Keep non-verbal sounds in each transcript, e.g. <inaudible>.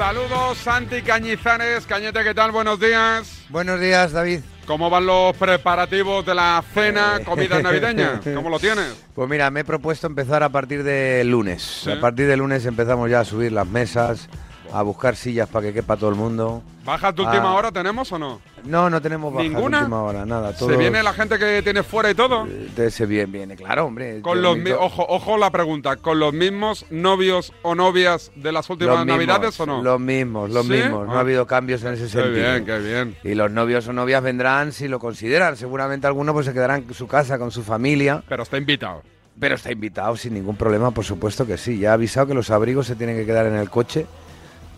Saludos, Santi Cañizares. Cañete, ¿qué tal? Buenos días. Buenos días, David. ¿Cómo van los preparativos de la cena, Eh. comida navideña? ¿Cómo lo tienes? Pues mira, me he propuesto empezar a partir de lunes. Sí. A partir de lunes empezamos ya a subir las mesas, a buscar sillas para que quepa todo el mundo. ¿Bajas de última Ah. hora tenemos o no? No, no tenemos bajas de ¿Ninguna? última hora, nada. ¿Se todos- viene la gente que tiene fuera y todo? Eh, Se viene, viene, claro, hombre. Con los mi- ojo, ojo la pregunta, ¿con los mismos novios o novias de las últimas los mismos, navidades o no? Los mismos, los ¿Sí? mismos. No Ah. ha habido cambios en ese Qué sentido. bien, qué bien. Y los novios o novias vendrán si lo consideran. Seguramente algunos pues se quedarán en su casa con su familia. Pero está invitado. Pero está invitado sin ningún problema, por supuesto que sí. Ya ha avisado que los abrigos se tienen que quedar en el coche,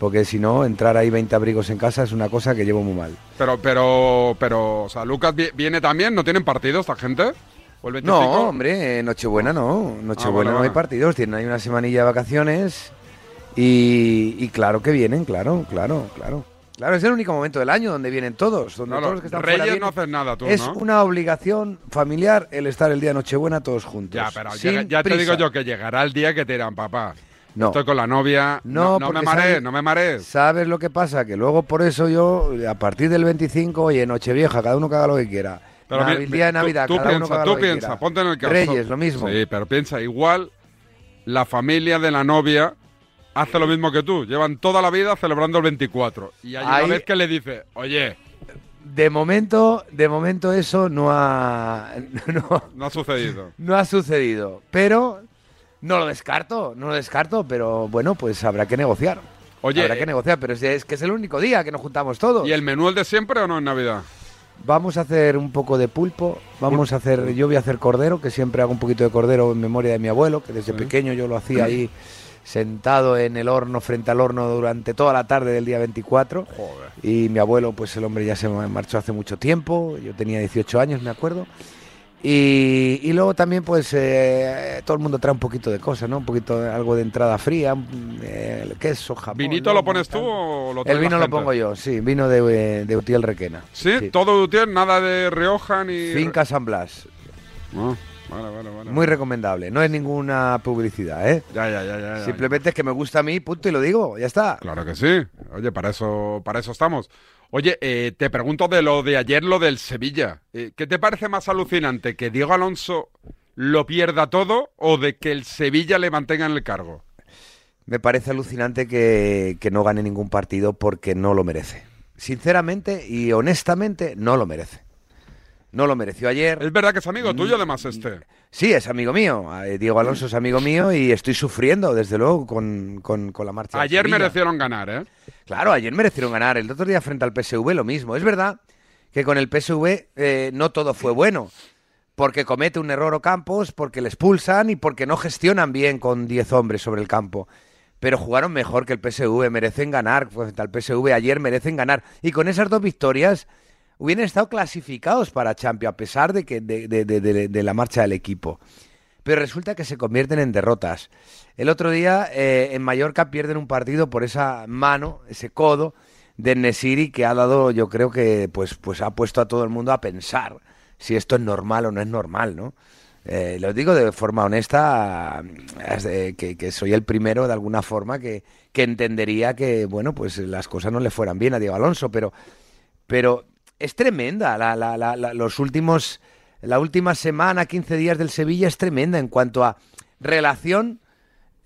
porque si no, entrar ahí 20 abrigos en casa es una cosa que llevo muy mal. Pero, pero, pero, o sea, Lucas vi- viene también, ¿no tienen partido esta gente? ¿O el 25? No, hombre, Nochebuena no. Nochebuena Ah, no hay partidos, tienen ahí una semanilla de vacaciones y, y claro que vienen, claro, claro, claro. Claro, es el único momento del año donde vienen todos, donde Claro, todos los que están Reyes fuera no hacen nada, tú, Es ¿no? una obligación familiar el estar el día de Nochebuena todos juntos. Ya, pero llega- ya te digo yo que llegará el día que te dirán, papá, No. estoy con la novia, No, no, no me marees, no me marees. ¿Sabes lo que pasa? Que luego por eso yo, a partir del 25, oye, Nochevieja, cada uno que haga lo que quiera. Pero Navi- pi- día de Navidad, tú, cada uno que piensa, haga tú lo que piensa, quiera. ponte en el caso. Reyes, lo mismo. Sí, pero piensa, igual la familia de la novia hace lo mismo que tú. Llevan toda la vida celebrando el 24. Y hay Ahí- una vez que le dice, oye, De momento, de momento eso no ha, <laughs> no, no ha sucedido. no ha sucedido. Pero no lo descarto, no lo descarto, pero bueno, pues habrá que negociar. Oye, habrá que negociar, pero es, es que es el único día que nos juntamos todos. ¿y el menú el de siempre o no en Navidad? Vamos a hacer un poco de pulpo, vamos a hacer, yo voy a hacer cordero, que siempre hago un poquito de cordero en memoria de mi abuelo, que desde pequeño yo lo hacía ahí <clears throat> sentado en el horno, frente al horno durante toda la tarde del día 24. Joder. Y mi abuelo, pues el hombre ya se marchó hace mucho tiempo, yo tenía 18 años, me acuerdo. Y, y luego también, pues, eh, todo el mundo trae un poquito de cosas, ¿no? Un poquito, de- algo de entrada fría, eh, el queso, jamón. ¿Vinito lo pones tú o lo trae El la vino lo pongo yo, sí, vino de, eh, de Utiel Requena. ¿Sí? ¿Todo de Utiel? ¿Nada de Rioja ni...? Finca San Blas. Ah, vale, vale, vale. Muy recomendable. No es ninguna publicidad, ¿eh? Ya, ya, ya, ya, ya. Simplemente es que me gusta a mí, punto, y lo digo. Ya está. Claro que sí. Oye, para eso, para eso estamos. Oye, eh, te pregunto de lo de ayer, lo del Sevilla. Eh, ¿Qué te parece más alucinante? ¿Que Diego Alonso lo pierda todo o de que el Sevilla le mantenga en el cargo? Me parece alucinante que, que no gane ningún partido porque no lo merece. Sinceramente y honestamente, no lo merece. No lo mereció ayer. Es verdad que es amigo Mm, tuyo, además, este. Sí, es amigo mío. Eh, Diego Alonso es amigo mío y estoy sufriendo, desde luego, con, con- con la marcha. Ayer merecieron ganar, ¿eh? Claro, ayer merecieron ganar. El otro día frente al PSV lo mismo. Es verdad que con el PSV eh, no todo fue bueno. Porque comete un error Ocampos, porque le expulsan y porque no gestionan bien con 10 hombres sobre el campo. Pero jugaron mejor que el PSV, merecen ganar. Frente al PSV ayer merecen ganar. Y con esas dos victorias hubieran estado clasificados para Champions, a pesar de, que, de, la marcha del equipo. Pero resulta que se convierten en derrotas. El otro día eh, en Mallorca pierden un partido por esa mano, ese codo de Nesiri que ha dado, yo creo que pues, pues ha puesto a todo el mundo a pensar si esto es normal o no es normal, ¿no? Eh, lo digo de forma honesta, que, que soy el primero de alguna forma que, que entendería que, bueno, pues las cosas no le fueran bien a Diego Alonso, pero, pero es tremenda la, la- la- los últimos, la última semana, 15 días del Sevilla es tremenda en cuanto a relación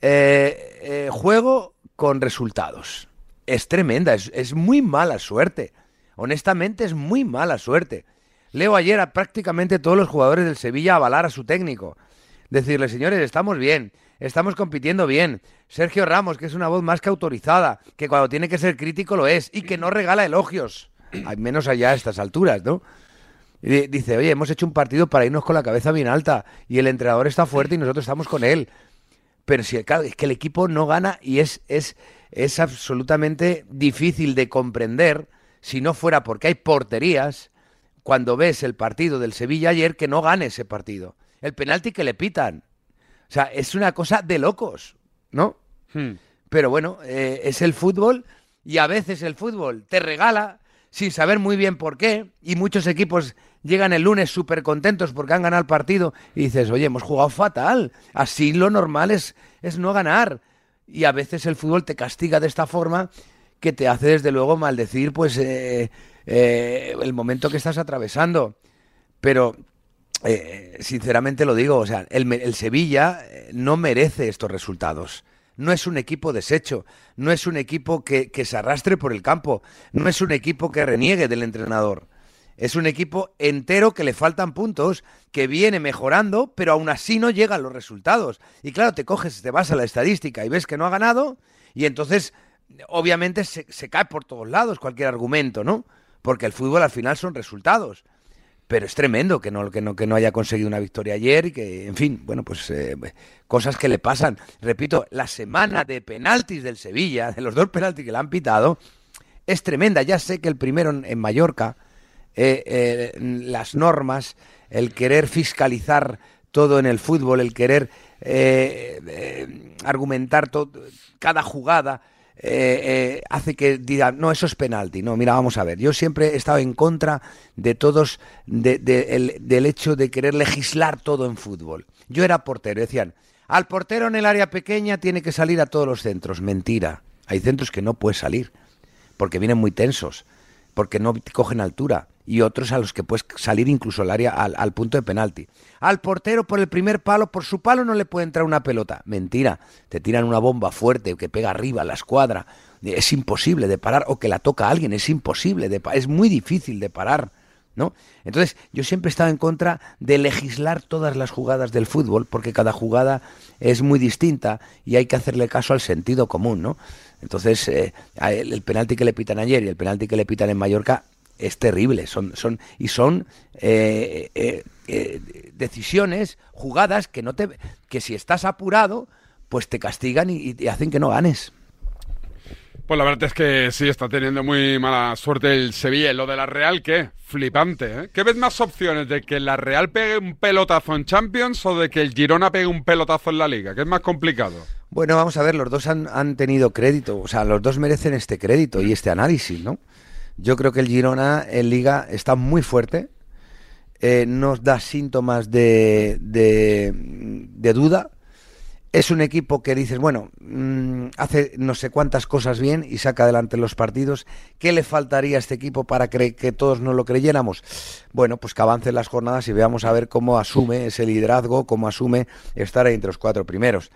eh, eh, juego con resultados. Es tremenda, es, es muy mala suerte. Honestamente es muy mala suerte. Leo ayer a prácticamente todos los jugadores del Sevilla avalar a su técnico. Decirle, señores, estamos bien, estamos compitiendo bien. Sergio Ramos, que es una voz más que autorizada, que cuando tiene que ser crítico lo es, y que no regala elogios. Al menos allá a estas alturas, ¿no? Y dice, oye, hemos hecho un partido para irnos con la cabeza bien alta, y el entrenador está fuerte y nosotros estamos con él. Pero si claro, es que el equipo no gana y es, es, es absolutamente difícil de comprender si no fuera porque hay porterías cuando ves el partido del Sevilla ayer que no gane ese partido. El penalti que le pitan. O sea, es una cosa de locos, ¿no? Hmm. Pero bueno, eh, es el fútbol y a veces el fútbol te regala sin saber muy bien por qué y muchos equipos llegan el lunes súper contentos porque han ganado el partido y dices, oye, hemos jugado fatal, así lo normal es, es no ganar. Y a veces el fútbol te castiga de esta forma que te hace desde luego maldecir pues eh, eh, el momento que estás atravesando. Pero eh, sinceramente lo digo, o sea, el, el Sevilla no merece estos resultados no es un equipo deshecho, no es un equipo que, que, se arrastre por el campo, no es un equipo que reniegue del entrenador. Es un equipo entero que le faltan puntos, que viene mejorando, pero aún así no llegan los resultados. Y claro, te coges, te vas a la estadística y ves que no ha ganado, y entonces obviamente se, se cae por todos lados cualquier argumento, ¿no? Porque el fútbol al final son resultados pero es tremendo que no, que no, que no haya conseguido una victoria ayer y que, en fin, bueno, pues eh, cosas que le pasan. Repito, la semana de penaltis del Sevilla, de los dos penaltis que le han pitado, es tremenda. Ya sé que el primero en, Mallorca, eh, eh, las normas, el querer fiscalizar todo en el fútbol, el querer argumentar todo, cada jugada, eh, eh, hace que digan, no, eso es penalti. No, mira, vamos a ver. Yo siempre he estado en contra de todos, del hecho de querer legislar todo en fútbol. Yo era portero, decían, al portero en el área pequeña tiene que salir a todos los centros. Mentira. Hay centros que no puede salir, porque vienen muy tensos, porque no cogen altura y otros a los que puedes salir incluso al área al, punto de penalti. Al portero por el primer palo, por su palo no le puede entrar una pelota. Mentira, te tiran una bomba fuerte que pega arriba a la escuadra. Es imposible de parar o que la toca alguien, es imposible de es muy difícil de parar. ¿No? Entonces, yo siempre he estado en contra de legislar todas las jugadas del fútbol, porque cada jugada es muy distinta y hay que hacerle caso al sentido común, ¿no? Entonces, eh, el penalti que le pitan ayer y el penalti que le pitan en Mallorca es terrible. Son, son, y son eh, eh, eh, decisiones, jugadas que no te que si estás apurado, pues te castigan y, y, hacen que no ganes. Pues la verdad es que sí, está teniendo muy mala suerte el Sevilla. Lo de la Real, ¿qué? Flipante, ¿eh? ¿Qué ves más opciones? ¿De que la Real pegue un pelotazo en Champions o de que el Girona pegue un pelotazo en la Liga? ¿Qué es más complicado? Bueno, vamos a ver, los dos han, han tenido crédito, o sea, los dos merecen este crédito y este análisis, ¿no? Yo creo que el Girona en Liga está muy fuerte, eh, nos da síntomas de, de, duda. Es un equipo que dices, bueno, mm, hace no sé cuántas cosas bien y saca adelante los partidos. ¿Qué le faltaría a este equipo para que todos no lo creyéramos? Bueno, pues que avancen las jornadas y veamos a ver cómo asume ese liderazgo, cómo asume estar ahí entre los cuatro primeros.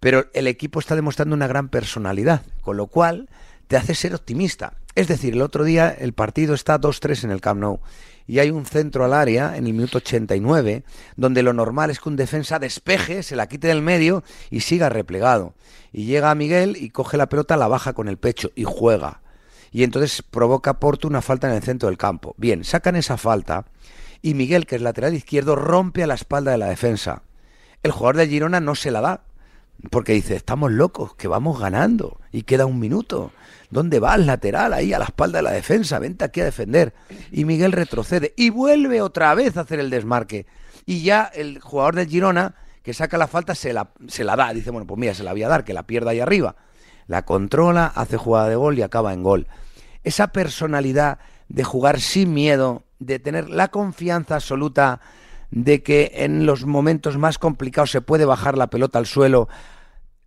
Pero el equipo está demostrando una gran personalidad, con lo cual te hace ser optimista. Es decir, el otro día el partido está 2-3 en el Camp Nou y hay un centro al área en el minuto 89 donde lo normal es que un defensa despeje, se la quite del medio y siga replegado. Y llega Miguel y coge la pelota, la baja con el pecho y juega. Y entonces provoca Porto una falta en el centro del campo. Bien, sacan esa falta y Miguel, que es lateral izquierdo, rompe a la espalda de la defensa. El jugador de Girona no se la da porque dice, estamos locos, que vamos ganando y queda un minuto. ¿Dónde va el lateral? Ahí a la espalda de la defensa, vente aquí a defender. Y Miguel retrocede y vuelve otra vez a hacer el desmarque. Y ya el jugador del Girona, que saca la falta, se la, se la da. Dice, bueno, pues mira, se la voy a dar, que la pierda ahí arriba. La controla, hace jugada de gol y acaba en gol. Esa personalidad de jugar sin miedo, de tener la confianza absoluta de que en los momentos más complicados se puede bajar la pelota al suelo,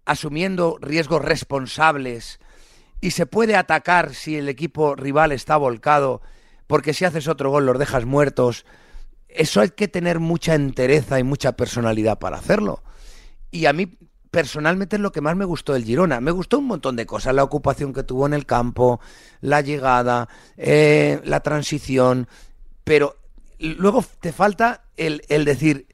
asumiendo riesgos responsables, y se puede atacar si el equipo rival está volcado, porque si haces otro gol los dejas muertos. Eso hay que tener mucha entereza y mucha personalidad para hacerlo. Y a mí personalmente es lo que más me gustó del Girona. Me gustó un montón de cosas, la ocupación que tuvo en el campo, la llegada, eh, la transición, pero luego te falta el, el decir,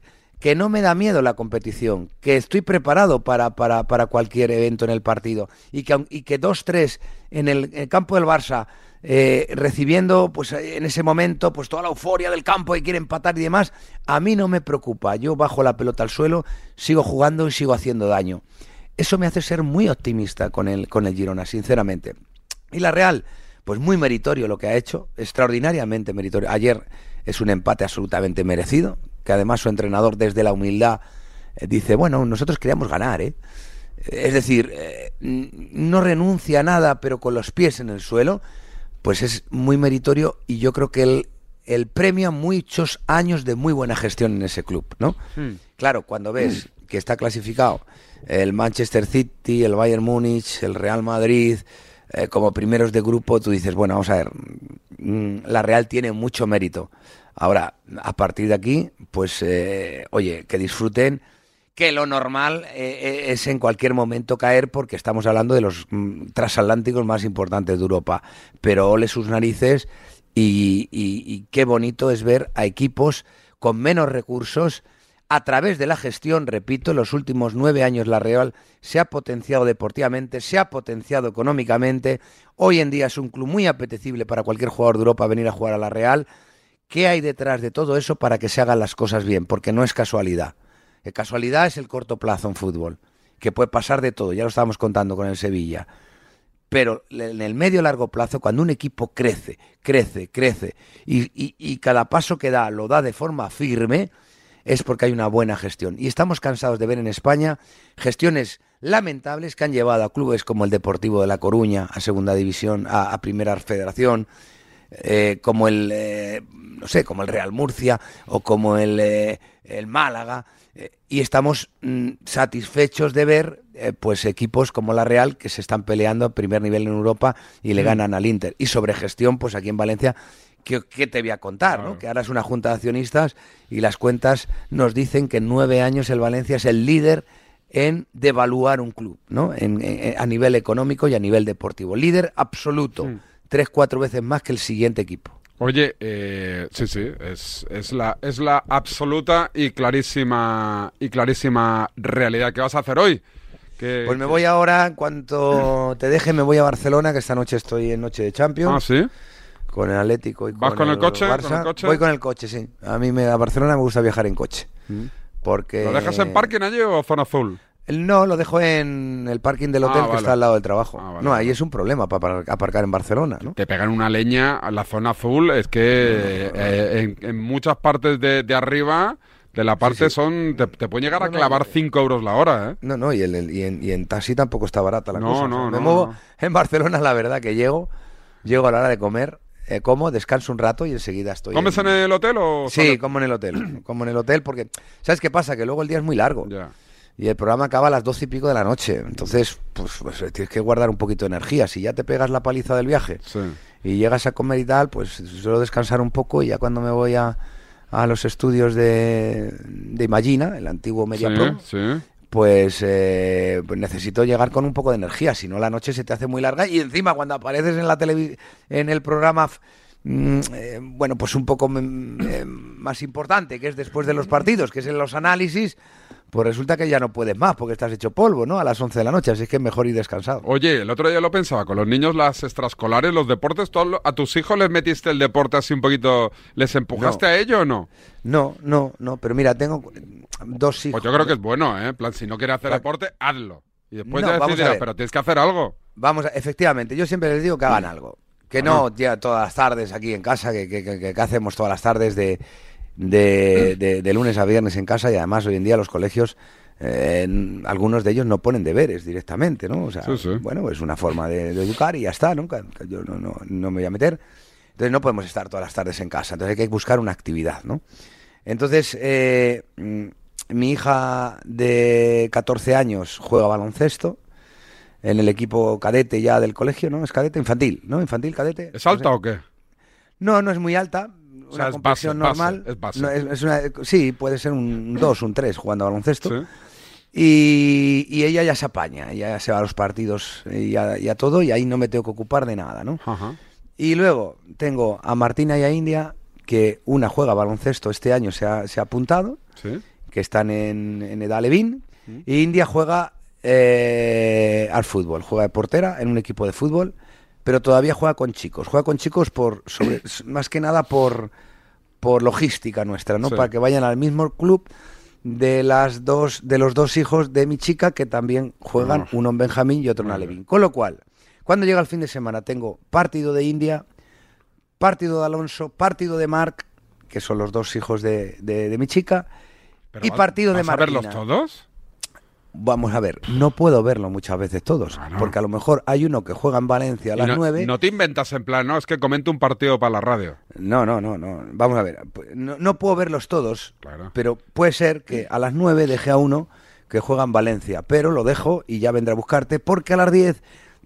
que no me da miedo la competición, que estoy preparado para, para, para cualquier evento en el partido y que, y que 2-3 en el, campo del Barça, eh, recibiendo pues en ese momento pues toda la euforia del campo y quiere empatar y demás, a mí no me preocupa. Yo bajo la pelota al suelo, sigo jugando y sigo haciendo daño. Eso me hace ser muy optimista con el, con el Girona, sinceramente. Y la Real, pues muy meritorio lo que ha hecho, extraordinariamente meritorio. Ayer es un empate absolutamente merecido, que además su entrenador desde la humildad eh, dice, bueno, nosotros queríamos ganar, ¿eh? Es decir, eh, no renuncia a nada, pero con los pies en el suelo, pues es muy meritorio y yo creo que él el premio a muchos años de muy buena gestión en ese club, ¿no? Hmm. Claro, cuando ves que está clasificado el Manchester City, el Bayern Múnich, el Real Madrid, eh, como primeros de grupo, tú dices, bueno, vamos a ver, mm, la Real tiene mucho mérito. Ahora, a partir de aquí, pues, eh, oye, que disfruten, que lo normal eh, es en cualquier momento caer porque estamos hablando de los mm, transatlánticos más importantes de Europa. Pero ole sus narices y, qué bonito es ver a equipos con menos recursos a través de la gestión, repito, en los últimos nueve años la Real se ha potenciado deportivamente, se ha potenciado económicamente. Hoy en día es un club muy apetecible para cualquier jugador de Europa venir a jugar a la Real. ¿Qué hay detrás de todo eso para que se hagan las cosas bien? Porque no es casualidad. Eh, casualidad es el corto plazo en fútbol, que puede pasar de todo, ya lo estábamos contando con el Sevilla. Pero en el medio largo plazo, cuando un equipo crece, crece, crece, y cada paso que da lo da de forma firme, es porque hay una buena gestión. Y estamos cansados de ver en España gestiones lamentables que han llevado a clubes como el Deportivo de La Coruña a Segunda División, a, a Primera Federación, eh, como el, eh, no sé, como el Real Murcia o como el, eh, el Málaga. y estamos mm, satisfechos de ver pues equipos como la Real que se están peleando a primer nivel en Europa y le ganan al Inter. Y sobre gestión, pues aquí en Valencia, ¿qué, qué te voy a contar? ¿no? Que ahora es una junta de accionistas y las cuentas nos dicen que en nueve años el Valencia es el líder en devaluar un club, ¿no? En- en- a nivel económico y a nivel deportivo. Líder absoluto. Sí. Tres, cuatro veces más que el siguiente equipo. Oye, eh, sí, sí, es, es, la, es la absoluta y clarísima y clarísima realidad. ¿Qué vas a hacer hoy? Pues me voy ahora, en cuanto te deje, me voy a Barcelona, que esta noche estoy en Noche de Ah, Champions, sí. Con el Atlético y ¿Vas con el coche? Barça. ¿Con el coche? Voy con el coche, sí. A mí me, a Barcelona me gusta viajar en coche. Mm. Porque... ¿Lo dejas en parking allí o zona azul? No, lo dejo en el parking del Ah, hotel que está al lado del trabajo. Ah, vale, no, ahí es un problema para aparcar en Barcelona, ¿no? Te pegan una leña a la zona azul. Es que eh, en, en muchas partes de, de arriba, de la parte, sí. son te, te puede llegar a No, no, clavar no. 5 euros la hora, ¿eh? No, no, y, el- el- y en, y en taxi tampoco está barata la No, cosa. o sea, no, me no, muevo no. en Barcelona, la verdad que llego, llego a la hora de comer, eh, como, descanso un rato y enseguida estoy. ¿Comes en el hotel o Sí, solo- como en el hotel. <clears throat> Como en el hotel, porque ¿sabes qué pasa? Que luego el día es muy largo Ya. y el programa acaba a las doce y pico de la noche. Entonces, pues, pues, tienes que guardar un poquito de energía. Si ya te pegas la paliza del viaje Sí. y llegas a comer y tal, pues suelo descansar un poco y ya cuando me voy a, a los estudios de, de Imagina, el antiguo Media Sí, Pro, sí. Pues, eh, necesito llegar con un poco de energía, si no la noche se te hace muy larga y encima cuando apareces en la en el programa mm, eh, bueno, pues un poco mm, eh, más importante, que es después de los partidos, que es en los análisis, pues resulta que ya no puedes más porque estás hecho polvo, ¿no? A las 11 de la noche, así que es mejor ir descansado. Oye, el otro día lo pensaba, con los niños las extraescolares, los deportes, ¿tú a tus hijos les metiste el deporte así un poquito, les empujaste No. a ello o no? No, no, no, pero mira, tengo dos hijos. Pues yo creo que es bueno, ¿eh? En plan, si no quieres hacer deporte, hazlo. Y después No, ya decidirás, pero tienes que hacer algo. Vamos, a- efectivamente, yo siempre les digo que hagan algo. Que no ya todas las tardes aquí en casa, que, que- que- que hacemos todas las tardes de, de, de- de lunes a viernes en casa y además hoy en día los colegios, eh, algunos de ellos no ponen deberes directamente, ¿no? O sea, Sí, sí. bueno, es una forma de, de educar y ya está, ¿no? Yo no, no, no me voy a meter. Entonces no podemos estar todas las tardes en casa, entonces hay que buscar una actividad, ¿no? Entonces, eh, mi hija de 14 años juega baloncesto en el equipo cadete ya del colegio, ¿no? Es cadete infantil, ¿no? Infantil, cadete. ¿Es alta No, o qué? no, no es muy alta. O sea, una es complexión base, base, normal. es base. No, es- es una- sí, puede ser un 2, un 3 jugando a baloncesto. Sí. Y, y ella ya se apaña, ya se va a los partidos y a, y a todo, y ahí no me tengo que ocupar de nada, ¿no? Ajá. Y luego tengo a Martina y a India, que una juega baloncesto este año, se ha, se ha apuntado, Sí. que están en, en edad Levín, Mm. y India juega eh, al fútbol, juega de portera en un equipo de fútbol, pero todavía juega con chicos, juega con chicos por sobre, <clears throat> más que nada por, por logística nuestra, ¿no? Sí. Para que vayan al mismo club de las dos de los dos hijos de mi chica que también juegan uno en Benjamín y otro en Alevín. Con lo cual, cuando llega el fin de semana tengo partido de India, partido de Alonso, partido de Marc, que son los dos hijos de, de- de mi chica, Pero y partido de ¿vas a verlos todos? Vamos a ver, no puedo verlo muchas veces todos, porque a lo mejor hay uno que juega en Valencia a las no, 9. no te inventas en plan, no, es que comento un partido para la radio. No, no, no, no. Vamos a ver. No, no puedo verlos todos, Claro. pero puede ser que a las 9 deje a uno que juega en Valencia, pero lo dejo y ya vendrá a buscarte porque a las 10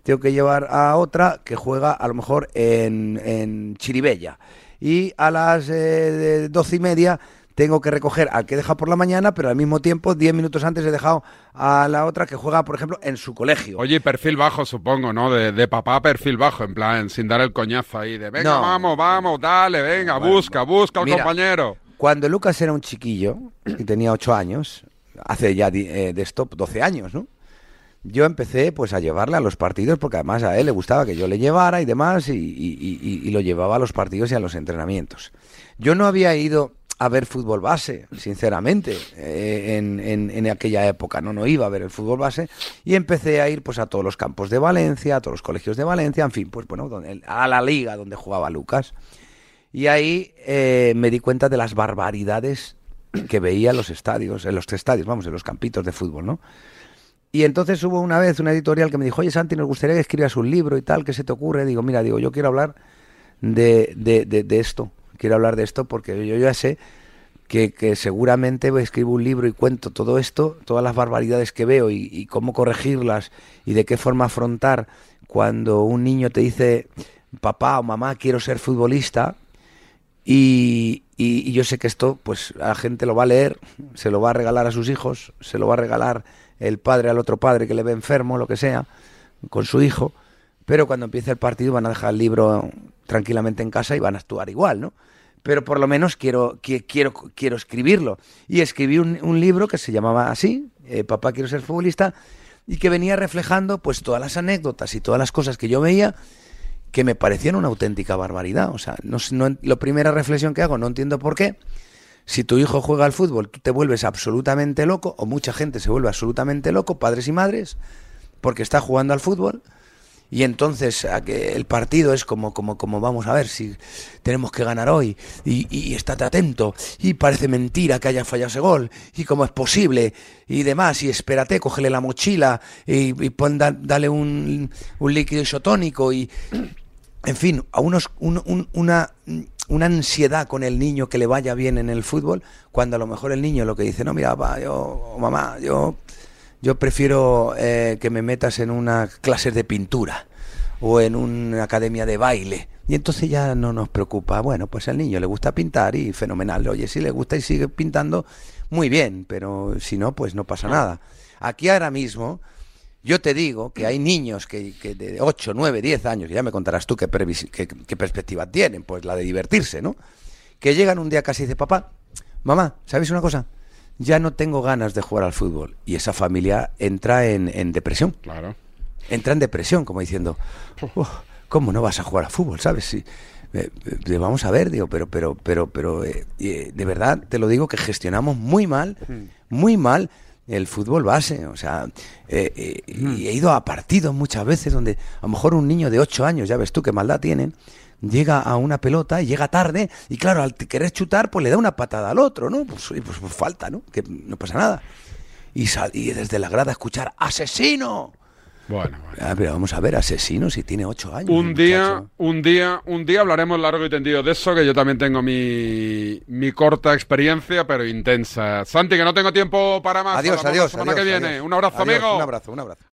tengo que llevar a otra que juega a lo mejor en, en Chiribella. Y a las eh, doce y media tengo que recoger al que he dejado por la mañana, pero al mismo tiempo, diez minutos antes he dejado a la otra que juega, por ejemplo, en su colegio. Oye, perfil bajo, supongo, ¿no? De, de papá perfil bajo, en plan, sin dar el coñazo ahí, de venga, No. vamos, vamos, dale, venga, Bueno, busca, busca al mira. compañero. Cuando Lucas era un chiquillo y tenía ocho años, hace ya eh, de esto 12 años, ¿no? Yo empecé pues a llevarle a los partidos porque además a él le gustaba que yo le llevara y demás y, y- y- y lo llevaba a los partidos y a los entrenamientos. Yo no había ido a ver fútbol base, sinceramente, eh, en, en- aquella época, ¿no? No iba a ver el fútbol base y empecé a ir pues a todos los campos de Valencia, a todos los colegios de Valencia, en fin, pues bueno, donde- a la liga donde jugaba Lucas. Y ahí eh, me di cuenta de las barbaridades que veía en los estadios, en los estadios, vamos, en los campitos de fútbol, ¿no? Y entonces hubo una vez una editorial que me dijo, oye Santi, nos gustaría que escribas un libro y tal, ¿qué se te ocurre? Digo, mira, digo, yo quiero hablar de, de- de esto, quiero hablar de esto porque yo ya sé que, que seguramente escribo un libro y cuento todo esto, todas las barbaridades que veo y, cómo corregirlas y de qué forma afrontar cuando un niño te dice, papá o mamá, quiero ser futbolista, y- y yo sé que esto, pues la gente lo va a leer, se lo va a regalar a sus hijos, se lo va a regalar el padre al otro padre que le ve enfermo, lo que sea, con su hijo, pero cuando empiece el partido van a dejar el libro tranquilamente en casa y van a actuar igual, ¿no? Pero por lo menos quiero, qui- quiero, quiero escribirlo. Y escribí un, libro que se llamaba así, eh, Papá quiero ser futbolista, y que venía reflejando pues todas las anécdotas y todas las cosas que yo veía que me parecían una auténtica barbaridad. O sea, no, no, la primera reflexión que hago, no entiendo por qué. Si tu hijo juega al fútbol, tú te vuelves absolutamente loco, o mucha gente se vuelve absolutamente loco, padres y madres, porque está jugando al fútbol. Y entonces el partido es como, como, como vamos a ver si tenemos que ganar hoy. Y, y estate atento. Y parece mentira que haya fallado ese gol. Y cómo es posible. Y demás. Y espérate, cógele la mochila. Y, y pon, da- dale un, un líquido isotónico. Y, en fin, a unos, un- un- una, una ansiedad con el niño que le vaya bien en el fútbol, cuando a lo mejor el niño lo que dice, no, mira, papá, yo, mamá, yo, yo prefiero eh, que me metas en una clase de pintura o en una academia de baile. Y entonces ya no nos preocupa. Bueno, pues al niño le gusta pintar y fenomenal. Oye, si le gusta y sigue pintando, muy bien, pero si no, pues no pasa nada. Aquí ahora mismo, yo te digo que hay niños que, de 8, 9, 10 años, que ya me contarás tú qué, qué- qué perspectiva tienen, pues la de divertirse, ¿no? Que llegan un día casi y dicen, papá, mamá, ¿sabéis una cosa? Ya no tengo ganas de jugar al fútbol. Y esa familia entra en, en depresión. Claro. Entra en depresión, como diciendo, "Uf, ¿cómo no vas a jugar al fútbol? ¿Sabes? Si, eh, eh, vamos a ver, digo, pero, pero, pero, pero, eh, de verdad te lo digo que gestionamos muy mal, muy mal el fútbol base. O sea, eh, eh, y he ido a partidos muchas veces donde a lo mejor un niño de 8 años, ya ves tú qué maldad tienen, llega a una pelota y llega tarde y claro, al querer chutar, pues le da una patada al otro, ¿no? Pues, pues, pues falta, ¿no? Que no pasa nada. Y, sal- y desde la grada escuchar ¡Asesino! Bueno, bueno. Ah, pero vamos a ver, asesino si tiene ocho años. Un día, un día, un día hablaremos largo y tendido de eso, que yo también tengo mi, mi corta experiencia, pero intensa. Santi, que no tengo tiempo para más. Adiós, adiós. La semana adiós, que viene. Un abrazo, Adiós, amigo. Un abrazo, un abrazo.